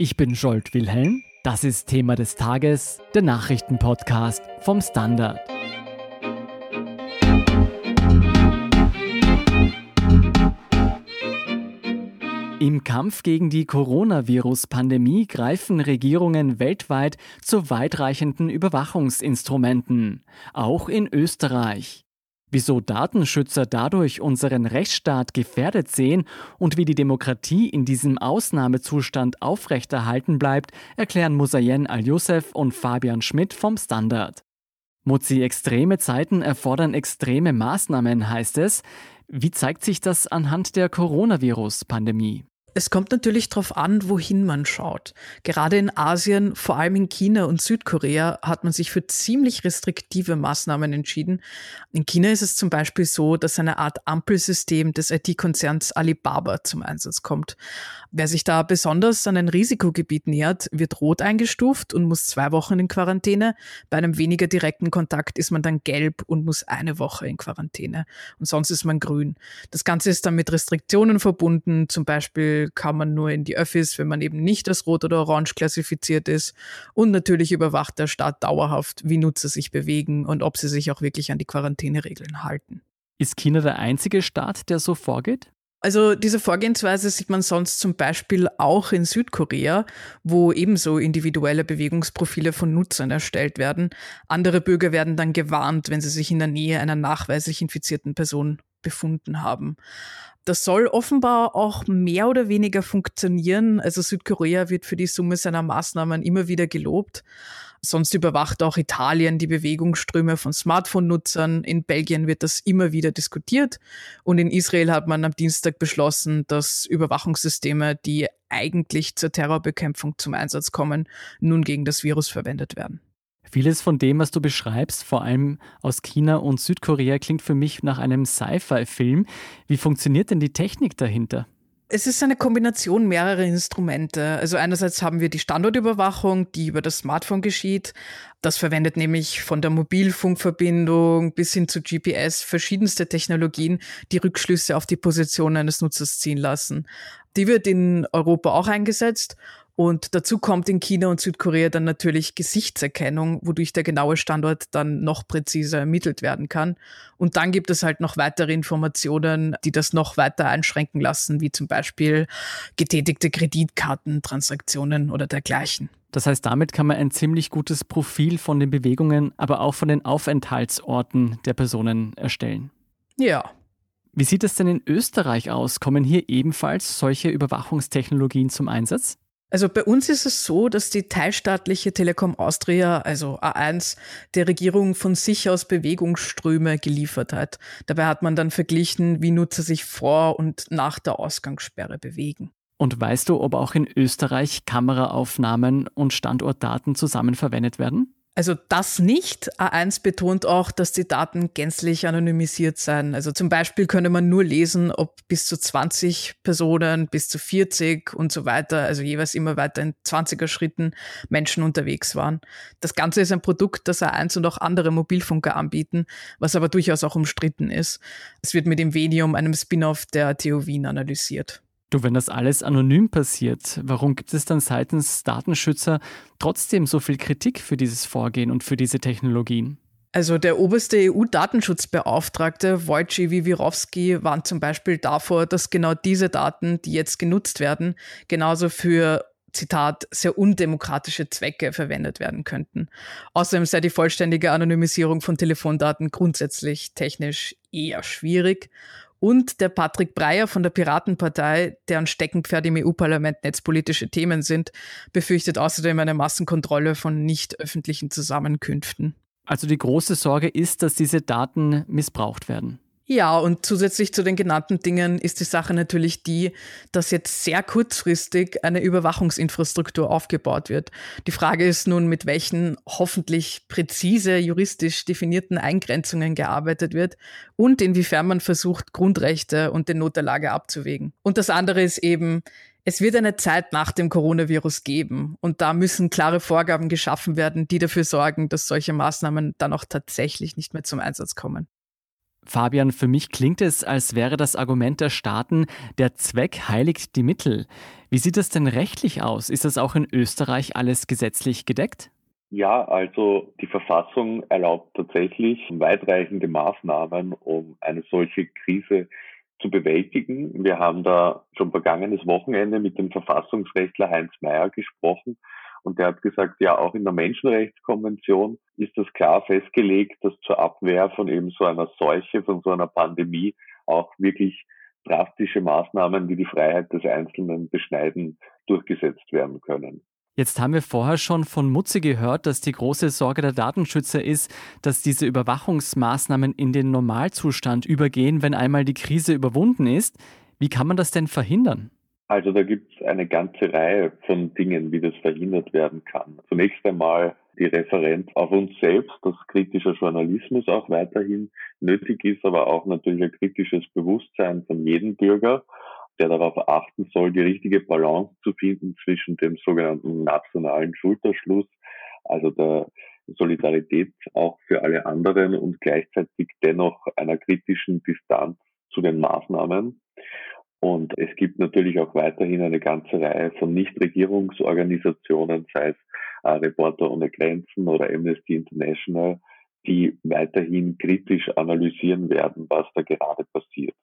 Ich bin Scholt Wilhelm. Das ist Thema des Tages, der Nachrichtenpodcast vom Standard. Im Kampf gegen die Coronavirus-Pandemie greifen Regierungen weltweit zu weitreichenden Überwachungsinstrumenten, auch in Österreich. Wieso Datenschützer dadurch unseren Rechtsstaat gefährdet sehen und wie die Demokratie in diesem Ausnahmezustand aufrechterhalten bleibt, erklären Musayen Al-Youssef und Fabian Schmidt vom Standard. Muzi, extreme Zeiten erfordern extreme Maßnahmen, heißt es. Wie zeigt sich das anhand der Coronavirus-Pandemie? Es kommt natürlich darauf an, wohin man schaut. Gerade in Asien, vor allem in China und Südkorea, hat man sich für ziemlich restriktive Maßnahmen entschieden. In China ist es zum Beispiel so, dass eine Art Ampelsystem des IT-Konzerns Alibaba zum Einsatz kommt. Wer sich da besonders an ein Risikogebiet nähert, wird rot eingestuft und muss zwei Wochen in Quarantäne. Bei einem weniger direkten Kontakt ist man dann gelb und muss eine Woche in Quarantäne. Und sonst ist man grün. Das Ganze ist dann mit Restriktionen verbunden, zum Beispiel kann man nur in die Öffis, wenn man eben nicht als rot oder orange klassifiziert ist. Und natürlich überwacht der Staat dauerhaft, wie Nutzer sich bewegen und ob sie sich auch wirklich an die Quarantäneregeln halten. Ist China der einzige Staat, der so vorgeht? Also diese Vorgehensweise sieht man sonst zum Beispiel auch in Südkorea, wo ebenso individuelle Bewegungsprofile von Nutzern erstellt werden. Andere Bürger werden dann gewarnt, wenn sie sich in der Nähe einer nachweislich infizierten Person befunden haben. Das soll offenbar auch mehr oder weniger funktionieren. Also Südkorea wird für die Summe seiner Maßnahmen immer wieder gelobt. Sonst überwacht auch Italien die Bewegungsströme von Smartphone-Nutzern. In Belgien wird das immer wieder diskutiert. Und in Israel hat man am Dienstag beschlossen, dass Überwachungssysteme, die eigentlich zur Terrorbekämpfung zum Einsatz kommen, nun gegen das Virus verwendet werden. Vieles von dem, was du beschreibst, vor allem aus China und Südkorea, klingt für mich nach einem Sci-Fi-Film. Wie funktioniert denn die Technik dahinter? Es ist eine Kombination mehrerer Instrumente. Also einerseits haben wir die Standortüberwachung, die über das Smartphone geschieht. Das verwendet nämlich von der Mobilfunkverbindung bis hin zu GPS verschiedenste Technologien, die Rückschlüsse auf die Position eines Nutzers ziehen lassen. Die wird in Europa auch eingesetzt und dazu kommt in China und Südkorea dann natürlich Gesichtserkennung, wodurch der genaue Standort dann noch präziser ermittelt werden kann. Und dann gibt es halt noch weitere Informationen, die das noch weiter einschränken lassen, wie zum Beispiel getätigte Kreditkartentransaktionen oder dergleichen. Das heißt, damit kann man ein ziemlich gutes Profil von den Bewegungen, aber auch von den Aufenthaltsorten der Personen erstellen. Ja. Wie sieht es denn in Österreich aus? Kommen hier ebenfalls solche Überwachungstechnologien zum Einsatz? Also bei uns ist es so, dass die teilstaatliche Telekom Austria, also A1, der Regierung von sich aus Bewegungsströme geliefert hat. Dabei hat man dann verglichen, wie Nutzer sich vor und nach der Ausgangssperre bewegen. Und weißt du, ob auch in Österreich Kameraaufnahmen und Standortdaten zusammen verwendet werden? Also das nicht. A1 betont auch, dass die Daten gänzlich anonymisiert seien. Also zum Beispiel könne man nur lesen, ob bis zu 20 Personen, bis zu 40 und so weiter, also jeweils immer weiter in 20er Schritten Menschen unterwegs waren. Das Ganze ist ein Produkt, das A1 und auch andere Mobilfunker anbieten, was aber durchaus auch umstritten ist. Es wird mit dem Venium, einem Spin-off der TU Wien, analysiert. Du, wenn das alles anonym passiert, warum gibt es dann seitens Datenschützer trotzdem so viel Kritik für dieses Vorgehen und für diese Technologien? Also der oberste EU-Datenschutzbeauftragte Wojciech Wiwirowski warnt zum Beispiel davor, dass genau diese Daten, die jetzt genutzt werden, genauso für Zitat, sehr undemokratische Zwecke verwendet werden könnten. Außerdem sei die vollständige Anonymisierung von Telefondaten grundsätzlich technisch eher schwierig und der Patrick Breyer von der Piratenpartei, deren Steckenpferd im EU-Parlament netzpolitische Themen sind, befürchtet außerdem eine Massenkontrolle von nicht öffentlichen Zusammenkünften. Also die große Sorge ist, dass diese Daten missbraucht werden. Ja, und zusätzlich zu den genannten Dingen ist die Sache natürlich die, dass jetzt sehr kurzfristig eine Überwachungsinfrastruktur aufgebaut wird. Die Frage ist nun, mit welchen hoffentlich präzise juristisch definierten Eingrenzungen gearbeitet wird und inwiefern man versucht, Grundrechte und den Not der Lage abzuwägen. Und das andere ist eben, es wird eine Zeit nach dem Coronavirus geben und da müssen klare Vorgaben geschaffen werden, die dafür sorgen, dass solche Maßnahmen dann auch tatsächlich nicht mehr zum Einsatz kommen. Fabian, für mich klingt es, als wäre das Argument der Staaten, der Zweck heiligt die Mittel. Wie sieht es denn rechtlich aus? Ist das auch in Österreich alles gesetzlich gedeckt? Ja, also die Verfassung erlaubt tatsächlich weitreichende Maßnahmen, um eine solche Krise zu bewältigen. Wir haben da schon vergangenes Wochenende mit dem Verfassungsrechtler Heinz Mayer gesprochen und der hat gesagt, ja, auch in der Menschenrechtskonvention ist das klar festgelegt, dass zur Abwehr von eben so einer Seuche, von so einer Pandemie auch wirklich drastische Maßnahmen, die die Freiheit des Einzelnen beschneiden, durchgesetzt werden können. Jetzt haben wir vorher schon von Mutze gehört, dass die große Sorge der Datenschützer ist, dass diese Überwachungsmaßnahmen in den Normalzustand übergehen, wenn einmal die Krise überwunden ist. Wie kann man das denn verhindern? Also da gibt es eine ganze Reihe von Dingen, wie das verhindert werden kann. Zunächst einmal die Referenz auf uns selbst, dass kritischer Journalismus auch weiterhin nötig ist, aber auch natürlich ein kritisches Bewusstsein von jedem Bürger der darauf achten soll, die richtige Balance zu finden zwischen dem sogenannten nationalen Schulterschluss, also der Solidarität auch für alle anderen und gleichzeitig dennoch einer kritischen Distanz zu den Maßnahmen. Und es gibt natürlich auch weiterhin eine ganze Reihe von Nichtregierungsorganisationen, sei es äh, Reporter ohne Grenzen oder Amnesty International, die weiterhin kritisch analysieren werden, was da gerade passiert.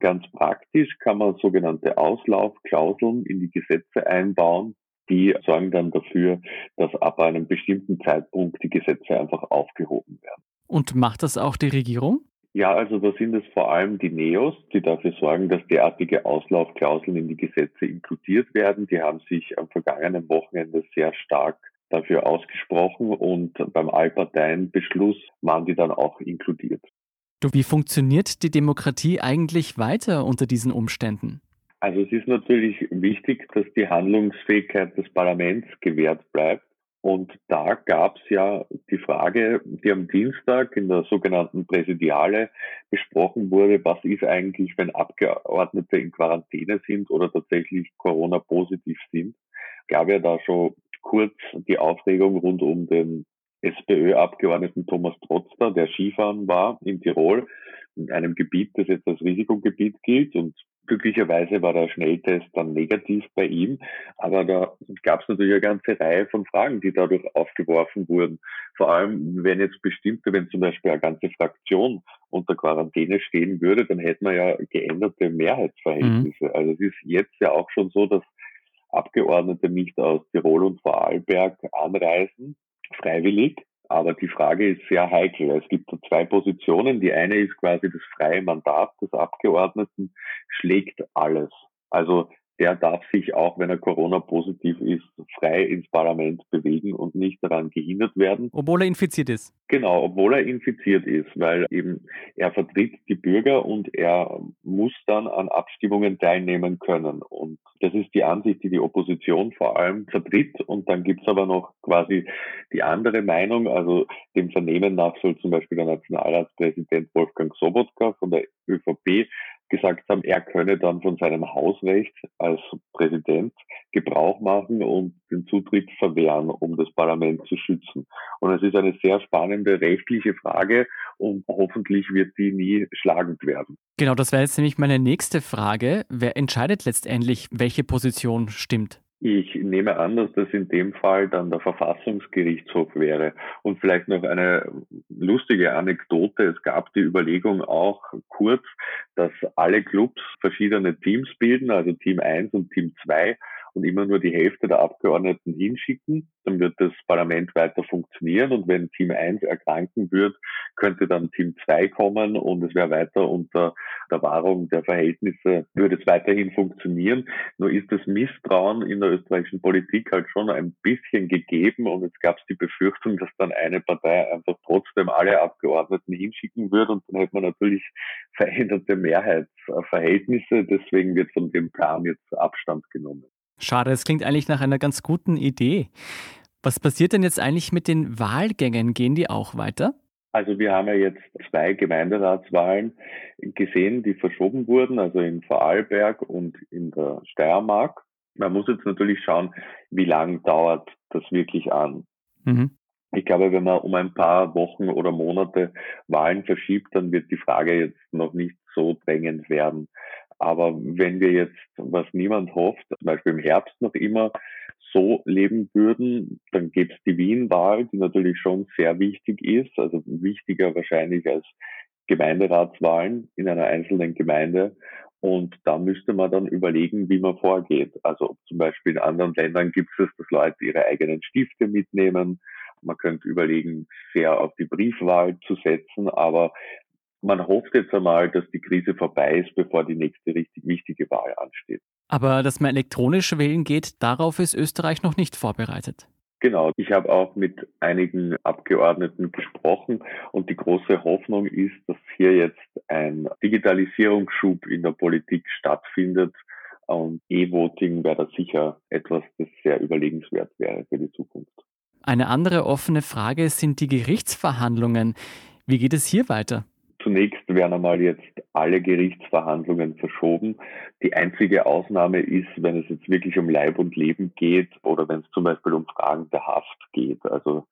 Ganz praktisch kann man sogenannte Auslaufklauseln in die Gesetze einbauen. Die sorgen dann dafür, dass ab einem bestimmten Zeitpunkt die Gesetze einfach aufgehoben werden. Und macht das auch die Regierung? Ja, also da sind es vor allem die NEOS, die dafür sorgen, dass derartige Auslaufklauseln in die Gesetze inkludiert werden. Die haben sich am vergangenen Wochenende sehr stark dafür ausgesprochen und beim Allparteienbeschluss waren die dann auch inkludiert. Wie funktioniert die Demokratie eigentlich weiter unter diesen Umständen? Also es ist natürlich wichtig, dass die Handlungsfähigkeit des Parlaments gewährt bleibt. Und da gab es ja die Frage, die am Dienstag in der sogenannten Präsidiale besprochen wurde, was ist eigentlich, wenn Abgeordnete in Quarantäne sind oder tatsächlich Corona-positiv sind. Gab ja da schon kurz die Aufregung rund um den SPÖ-Abgeordneten Thomas Trotzter, der Skifahren war in Tirol, in einem Gebiet, das jetzt als Risikogebiet gilt. Und glücklicherweise war der Schnelltest dann negativ bei ihm. Aber da gab es natürlich eine ganze Reihe von Fragen, die dadurch aufgeworfen wurden. Vor allem, wenn jetzt bestimmte, wenn zum Beispiel eine ganze Fraktion unter Quarantäne stehen würde, dann hätten wir ja geänderte Mehrheitsverhältnisse. Mhm. Also es ist jetzt ja auch schon so, dass Abgeordnete nicht aus Tirol und Vorarlberg anreisen, freiwillig. Aber die Frage ist sehr heikel. Es gibt so zwei Positionen. Die eine ist quasi das freie Mandat des Abgeordneten schlägt alles. Also der darf sich auch, wenn er Corona-positiv ist, frei ins Parlament bewegen und nicht daran gehindert werden. Obwohl er infiziert ist. Genau, obwohl er infiziert ist, weil eben er vertritt die Bürger und er muss dann an Abstimmungen teilnehmen können. Und das ist die Ansicht, die die Opposition vor allem vertritt. Und dann gibt's aber noch quasi die andere Meinung. Also dem Vernehmen nach soll zum Beispiel der Nationalratspräsident Wolfgang Sobotka von der ÖVP gesagt haben, er könne dann von seinem Hausrecht als Präsident Gebrauch machen und den Zutritt verwehren, um das Parlament zu schützen. Und es ist eine sehr spannende rechtliche Frage und hoffentlich wird die nie schlagend werden. Genau, das wäre jetzt nämlich meine nächste Frage. Wer entscheidet letztendlich, welche Position stimmt? Ich nehme an, dass das in dem Fall dann der Verfassungsgerichtshof wäre. Und vielleicht noch eine lustige Anekdote. Es gab die Überlegung auch kurz, dass alle Clubs verschiedene Teams bilden, also Team 1 und Team 2 und immer nur die Hälfte der Abgeordneten hinschicken, dann wird das Parlament weiter funktionieren und wenn Team 1 erkranken wird, könnte dann Team 2 kommen und es wäre weiter unter der Wahrung der Verhältnisse, würde es weiterhin funktionieren. Nur ist das Misstrauen in der österreichischen Politik halt schon ein bisschen gegeben und es gab die Befürchtung, dass dann eine Partei einfach trotzdem alle Abgeordneten hinschicken würde und dann hätte man natürlich veränderte Mehrheitsverhältnisse. Deswegen wird von dem Plan jetzt Abstand genommen. Schade, es klingt eigentlich nach einer ganz guten Idee. Was passiert denn jetzt eigentlich mit den Wahlgängen? Gehen die auch weiter? Also wir haben ja jetzt zwei Gemeinderatswahlen gesehen, die verschoben wurden, also in Vorarlberg und in der Steiermark. Man muss jetzt natürlich schauen, wie lange dauert das wirklich an. Mhm. Ich glaube, wenn man um ein paar Wochen oder Monate Wahlen verschiebt, dann wird die Frage jetzt noch nicht so drängend werden. Aber wenn wir jetzt, was niemand hofft, zum Beispiel im Herbst noch immer so leben würden, dann gäbe es die Wien-Wahl, die natürlich schon sehr wichtig ist, also wichtiger wahrscheinlich als Gemeinderatswahlen in einer einzelnen Gemeinde. Und da müsste man dann überlegen, wie man vorgeht. Also zum Beispiel in anderen Ländern gibt es, dass Leute ihre eigenen Stifte mitnehmen. Man könnte überlegen, sehr auf die Briefwahl zu setzen, aber man hofft jetzt einmal, dass die Krise vorbei ist, bevor die nächste richtig wichtige Wahl ansteht. Aber dass man elektronisch wählen geht, darauf ist Österreich noch nicht vorbereitet. Genau, ich habe auch mit einigen Abgeordneten gesprochen und die große Hoffnung ist, dass hier jetzt ein Digitalisierungsschub in der Politik stattfindet und E-Voting wäre da sicher etwas, das sehr überlegenswert wäre für die Zukunft. Eine andere offene Frage sind die Gerichtsverhandlungen. Wie geht es hier weiter? Zunächst werden einmal jetzt alle Gerichtsverhandlungen verschoben. Die einzige Ausnahme ist, wenn es jetzt wirklich um Leib und Leben geht oder wenn es zum Beispiel um Fragen der Haft geht. Also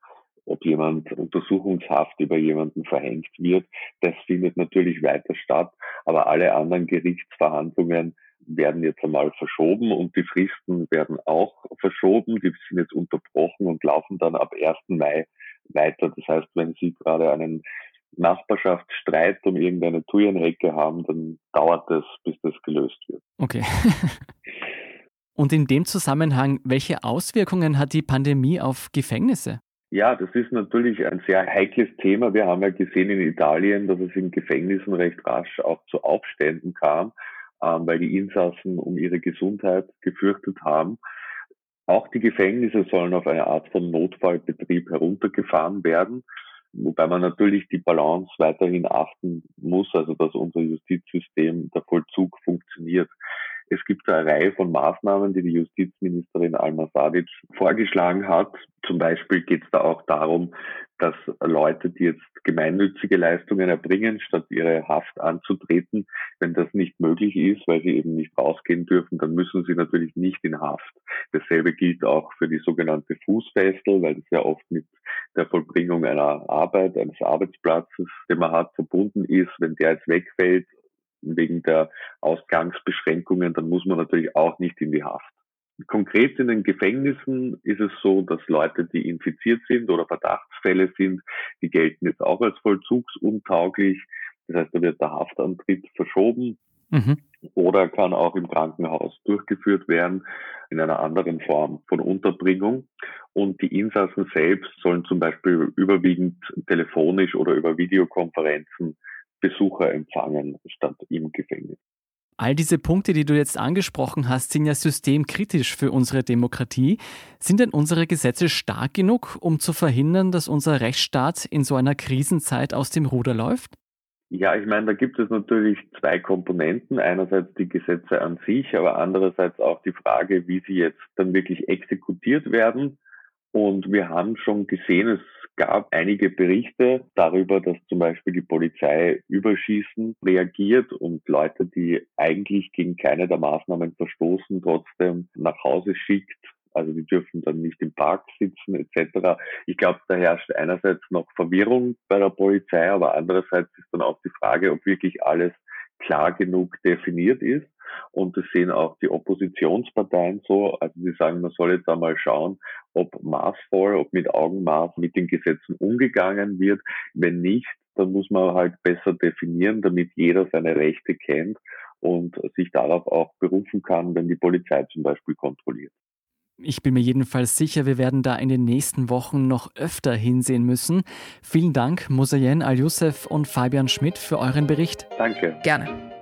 ob jemand Untersuchungshaft über jemanden verhängt wird. Das findet natürlich weiter statt. Aber alle anderen Gerichtsverhandlungen werden jetzt einmal verschoben und die Fristen werden auch verschoben. Die sind jetzt unterbrochen und laufen dann ab 1. Mai weiter. Das heißt, wenn Sie gerade einen Nachbarschaftsstreit um irgendeine Thujenhecke haben, dann dauert es, bis das gelöst wird. Okay. Und in dem Zusammenhang, welche Auswirkungen hat die Pandemie auf Gefängnisse? Ja, das ist natürlich ein sehr heikles Thema. Wir haben ja gesehen in Italien, dass es in Gefängnissen recht rasch auch zu Aufständen kam, ähm, weil die Insassen um ihre Gesundheit gefürchtet haben. Auch die Gefängnisse sollen auf eine Art von Notfallbetrieb heruntergefahren werden. Wobei man natürlich die Balance weiterhin achten muss, also dass unser Justizsystem, der Vollzug funktioniert. Es gibt eine Reihe von Maßnahmen, die die Justizministerin Alma Sadic vorgeschlagen hat. Zum Beispiel geht es da auch darum, dass Leute, die jetzt gemeinnützige Leistungen erbringen, statt ihre Haft anzutreten, wenn das nicht möglich ist, weil sie eben nicht rausgehen dürfen, dann müssen sie natürlich nicht in Haft. Dasselbe gilt auch für die sogenannte Fußfessel, weil das ja oft mit der Vollbringung einer Arbeit, eines Arbeitsplatzes, den man hat, verbunden ist. Wenn der jetzt wegfällt wegen der Ausgangsbeschränkungen, dann muss man natürlich auch nicht in die Haft. Konkret in den Gefängnissen ist es so, dass Leute, die infiziert sind oder Verdachtsfälle sind, die gelten jetzt auch als vollzugsuntauglich. Das heißt, da wird der Haftantritt verschoben mhm. oder kann auch im Krankenhaus durchgeführt werden in einer anderen Form von Unterbringung. Und die Insassen selbst sollen zum Beispiel überwiegend telefonisch oder über Videokonferenzen Besucher empfangen statt im Gefängnis. All diese Punkte, die du jetzt angesprochen hast, sind ja systemkritisch für unsere Demokratie. Sind denn unsere Gesetze stark genug, um zu verhindern, dass unser Rechtsstaat in so einer Krisenzeit aus dem Ruder läuft? Ja, ich meine, da gibt es natürlich zwei Komponenten. Einerseits die Gesetze an sich, aber andererseits auch die Frage, wie sie jetzt dann wirklich exekutiert werden. Und wir haben schon gesehen, es gab einige Berichte darüber, dass zum Beispiel die Polizei überschießen reagiert und Leute, die eigentlich gegen keine der Maßnahmen verstoßen, trotzdem nach Hause schickt. Also die dürfen dann nicht im Park sitzen etc. Ich glaube, da herrscht einerseits noch Verwirrung bei der Polizei, aber andererseits ist dann auch die Frage, ob wirklich alles klar genug definiert ist. Und das sehen auch die Oppositionsparteien so. Also sie sagen, man soll jetzt einmal schauen, ob maßvoll, ob mit Augenmaß mit den Gesetzen umgegangen wird. Wenn nicht, dann muss man halt besser definieren, damit jeder seine Rechte kennt und sich darauf auch berufen kann, wenn die Polizei zum Beispiel kontrolliert. Ich bin mir jedenfalls sicher, wir werden da in den nächsten Wochen noch öfter hinsehen müssen. Vielen Dank, Mosayen Al-Youssef und Fabian Schmidt, für euren Bericht. Danke. Gerne.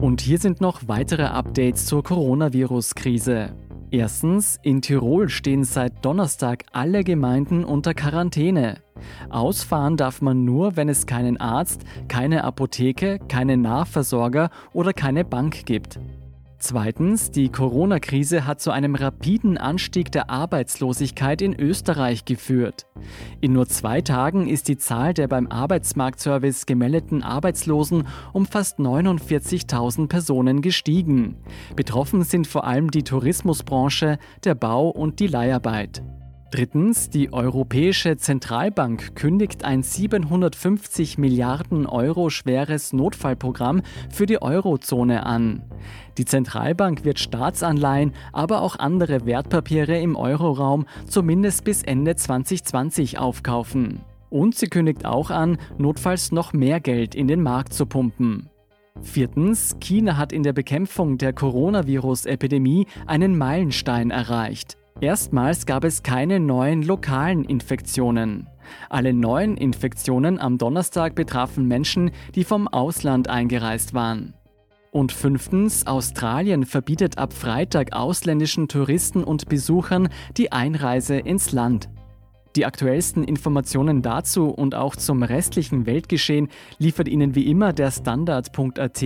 Und hier sind noch weitere Updates zur Coronavirus-Krise. Erstens, in Tirol stehen seit Donnerstag alle Gemeinden unter Quarantäne. Ausfahren darf man nur, wenn es keinen Arzt, keine Apotheke, keine Nahversorger oder keine Bank gibt. Zweitens, die Corona-Krise hat zu einem rapiden Anstieg der Arbeitslosigkeit in Österreich geführt. In nur zwei Tagen ist die Zahl der beim Arbeitsmarktservice gemeldeten Arbeitslosen um fast 49.000 Personen gestiegen. Betroffen sind vor allem die Tourismusbranche, der Bau und die Leiharbeit. Drittens, die Europäische Zentralbank kündigt ein 750 Milliarden Euro schweres Notfallprogramm für die Eurozone an. Die Zentralbank wird Staatsanleihen, aber auch andere Wertpapiere im Euroraum zumindest bis Ende 2020 aufkaufen. Und sie kündigt auch an, notfalls noch mehr Geld in den Markt zu pumpen. Viertens, China hat in der Bekämpfung der Coronavirus-Epidemie einen Meilenstein erreicht. Erstmals gab es keine neuen lokalen Infektionen. Alle neuen Infektionen am Donnerstag betrafen Menschen, die vom Ausland eingereist waren. Und fünftens, Australien verbietet ab Freitag ausländischen Touristen und Besuchern die Einreise ins Land. Die aktuellsten Informationen dazu und auch zum restlichen Weltgeschehen liefert Ihnen wie immer der Standard.at.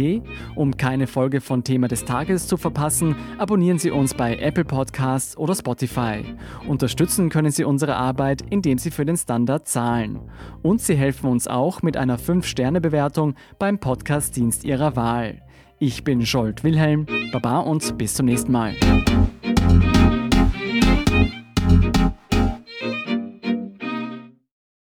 Um keine Folge von Thema des Tages zu verpassen, abonnieren Sie uns bei Apple Podcasts oder Spotify. Unterstützen können Sie unsere Arbeit, indem Sie für den Standard zahlen. Und Sie helfen uns auch mit einer 5-Sterne-Bewertung beim Podcast-Dienst Ihrer Wahl. Ich bin Scholt Wilhelm, Baba und bis zum nächsten Mal.